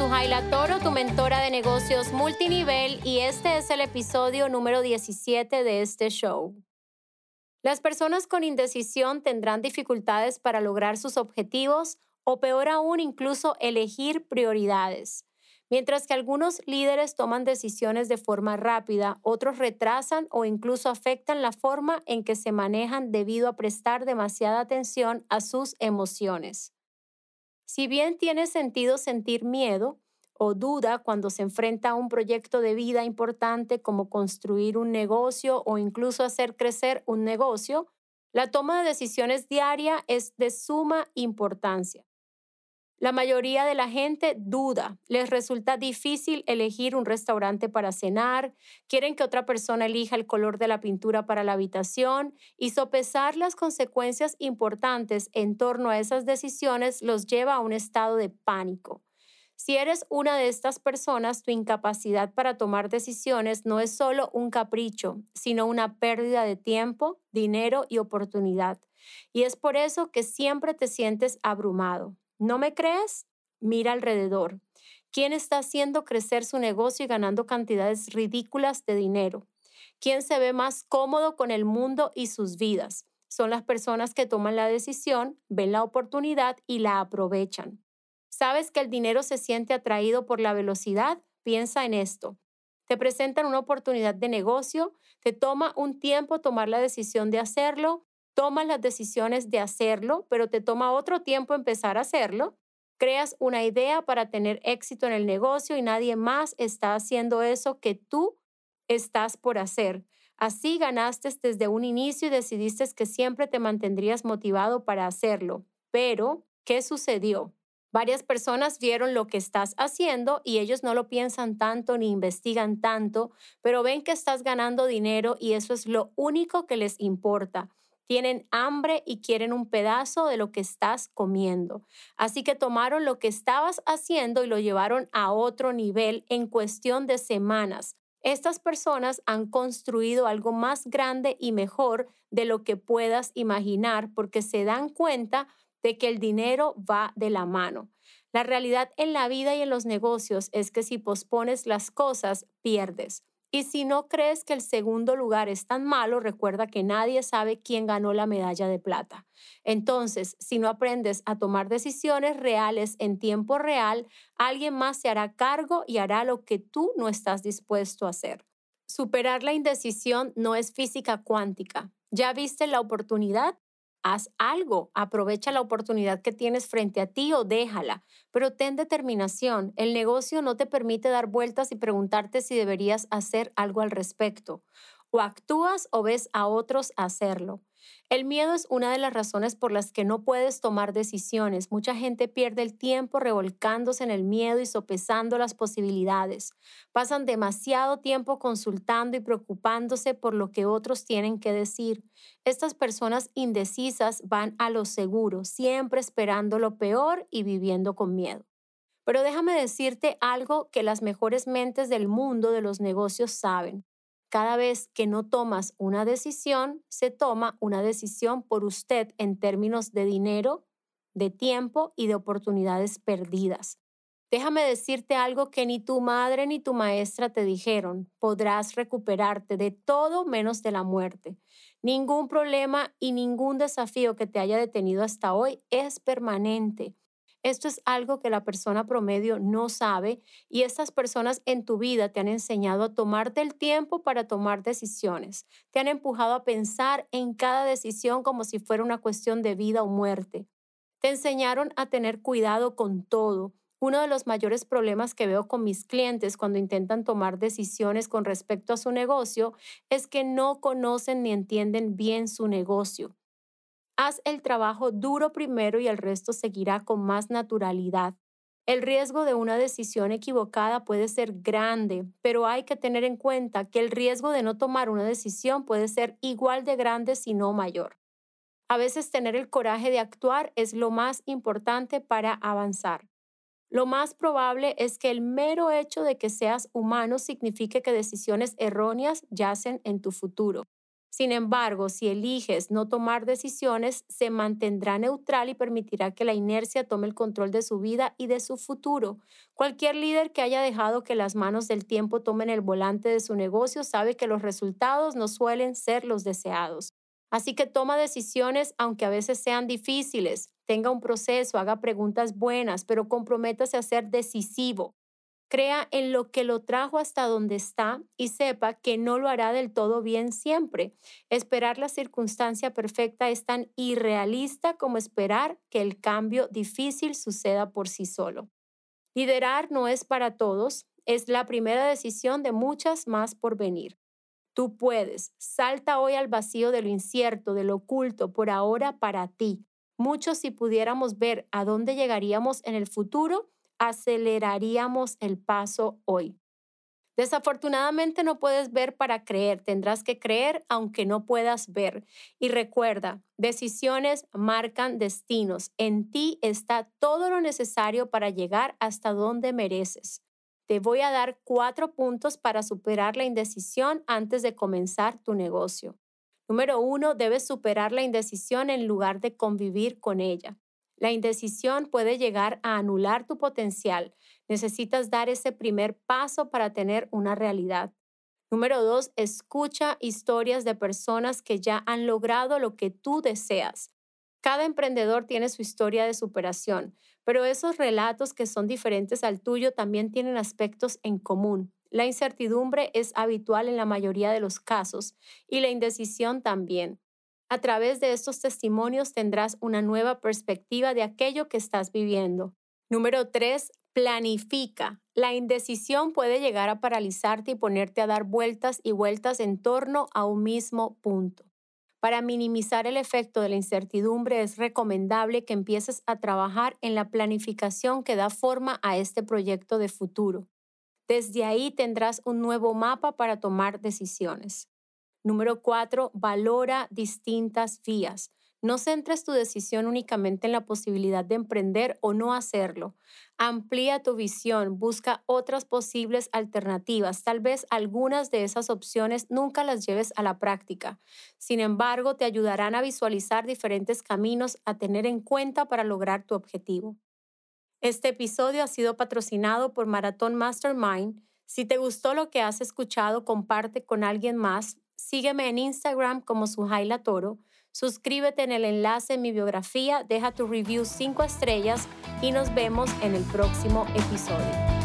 Sujaila Toro, tu mentora de negocios multinivel, y este es el episodio número 17 de este show. Las personas con indecisión tendrán dificultades para lograr sus objetivos o peor aún incluso elegir prioridades. Mientras que algunos líderes toman decisiones de forma rápida, otros retrasan o incluso afectan la forma en que se manejan debido a prestar demasiada atención a sus emociones. Si bien tiene sentido sentir miedo o duda cuando se enfrenta a un proyecto de vida importante como construir un negocio o incluso hacer crecer un negocio, la toma de decisiones diaria es de suma importancia. La mayoría de la gente duda, les resulta difícil elegir un restaurante para cenar, quieren que otra persona elija el color de la pintura para la habitación y sopesar las consecuencias importantes en torno a esas decisiones los lleva a un estado de pánico. Si eres una de estas personas, tu incapacidad para tomar decisiones no es solo un capricho, sino una pérdida de tiempo, dinero y oportunidad. Y es por eso que siempre te sientes abrumado. ¿No me crees? Mira alrededor. ¿Quién está haciendo crecer su negocio y ganando cantidades ridículas de dinero? ¿Quién se ve más cómodo con el mundo y sus vidas? Son las personas que toman la decisión, ven la oportunidad y la aprovechan. ¿Sabes que el dinero se siente atraído por la velocidad? Piensa en esto. Te presentan una oportunidad de negocio, te toma un tiempo tomar la decisión de hacerlo, tomas las decisiones de hacerlo, pero te toma otro tiempo empezar a hacerlo. Creas una idea para tener éxito en el negocio y nadie más está haciendo eso que tú estás por hacer. Así ganaste desde un inicio y decidiste que siempre te mantendrías motivado para hacerlo. Pero, ¿qué sucedió? Varias personas vieron lo que estás haciendo y ellos no lo piensan tanto ni investigan tanto, pero ven que estás ganando dinero y eso es lo único que les importa tienen hambre y quieren un pedazo de lo que estás comiendo. Así que tomaron lo que estabas haciendo y lo llevaron a otro nivel en cuestión de semanas. Estas personas han construido algo más grande y mejor de lo que puedas imaginar porque se dan cuenta de que el dinero va de la mano. La realidad en la vida y en los negocios es que si pospones las cosas, pierdes. Y si no crees que el segundo lugar es tan malo, recuerda que nadie sabe quién ganó la medalla de plata. Entonces, si no aprendes a tomar decisiones reales en tiempo real, alguien más se hará cargo y hará lo que tú no estás dispuesto a hacer. Superar la indecisión no es física cuántica. ¿Ya viste la oportunidad? Haz algo, aprovecha la oportunidad que tienes frente a ti o déjala, pero ten determinación. El negocio no te permite dar vueltas y preguntarte si deberías hacer algo al respecto. O actúas o ves a otros hacerlo. El miedo es una de las razones por las que no puedes tomar decisiones. Mucha gente pierde el tiempo revolcándose en el miedo y sopesando las posibilidades. Pasan demasiado tiempo consultando y preocupándose por lo que otros tienen que decir. Estas personas indecisas van a lo seguro, siempre esperando lo peor y viviendo con miedo. Pero déjame decirte algo que las mejores mentes del mundo de los negocios saben. Cada vez que no tomas una decisión, se toma una decisión por usted en términos de dinero, de tiempo y de oportunidades perdidas. Déjame decirte algo que ni tu madre ni tu maestra te dijeron. Podrás recuperarte de todo menos de la muerte. Ningún problema y ningún desafío que te haya detenido hasta hoy es permanente. Esto es algo que la persona promedio no sabe y estas personas en tu vida te han enseñado a tomarte el tiempo para tomar decisiones. Te han empujado a pensar en cada decisión como si fuera una cuestión de vida o muerte. Te enseñaron a tener cuidado con todo. Uno de los mayores problemas que veo con mis clientes cuando intentan tomar decisiones con respecto a su negocio es que no conocen ni entienden bien su negocio. Haz el trabajo duro primero y el resto seguirá con más naturalidad. El riesgo de una decisión equivocada puede ser grande, pero hay que tener en cuenta que el riesgo de no tomar una decisión puede ser igual de grande si no mayor. A veces tener el coraje de actuar es lo más importante para avanzar. Lo más probable es que el mero hecho de que seas humano signifique que decisiones erróneas yacen en tu futuro. Sin embargo, si eliges no tomar decisiones, se mantendrá neutral y permitirá que la inercia tome el control de su vida y de su futuro. Cualquier líder que haya dejado que las manos del tiempo tomen el volante de su negocio sabe que los resultados no suelen ser los deseados. Así que toma decisiones aunque a veces sean difíciles. Tenga un proceso, haga preguntas buenas, pero comprométase a ser decisivo. Crea en lo que lo trajo hasta donde está y sepa que no lo hará del todo bien siempre. Esperar la circunstancia perfecta es tan irrealista como esperar que el cambio difícil suceda por sí solo. Liderar no es para todos, es la primera decisión de muchas más por venir. Tú puedes, salta hoy al vacío de lo incierto, de lo oculto, por ahora para ti. Muchos si pudiéramos ver a dónde llegaríamos en el futuro, aceleraríamos el paso hoy. Desafortunadamente no puedes ver para creer, tendrás que creer aunque no puedas ver. Y recuerda, decisiones marcan destinos. En ti está todo lo necesario para llegar hasta donde mereces. Te voy a dar cuatro puntos para superar la indecisión antes de comenzar tu negocio. Número uno, debes superar la indecisión en lugar de convivir con ella. La indecisión puede llegar a anular tu potencial. Necesitas dar ese primer paso para tener una realidad. Número dos, escucha historias de personas que ya han logrado lo que tú deseas. Cada emprendedor tiene su historia de superación, pero esos relatos que son diferentes al tuyo también tienen aspectos en común. La incertidumbre es habitual en la mayoría de los casos y la indecisión también. A través de estos testimonios tendrás una nueva perspectiva de aquello que estás viviendo. Número 3. Planifica. La indecisión puede llegar a paralizarte y ponerte a dar vueltas y vueltas en torno a un mismo punto. Para minimizar el efecto de la incertidumbre es recomendable que empieces a trabajar en la planificación que da forma a este proyecto de futuro. Desde ahí tendrás un nuevo mapa para tomar decisiones. Número cuatro, valora distintas vías. No centres tu decisión únicamente en la posibilidad de emprender o no hacerlo. Amplía tu visión, busca otras posibles alternativas. Tal vez algunas de esas opciones nunca las lleves a la práctica. Sin embargo, te ayudarán a visualizar diferentes caminos a tener en cuenta para lograr tu objetivo. Este episodio ha sido patrocinado por Maratón Mastermind. Si te gustó lo que has escuchado, comparte con alguien más Sígueme en Instagram como Sujaila Toro. Suscríbete en el enlace en mi biografía, deja tu review 5 estrellas y nos vemos en el próximo episodio.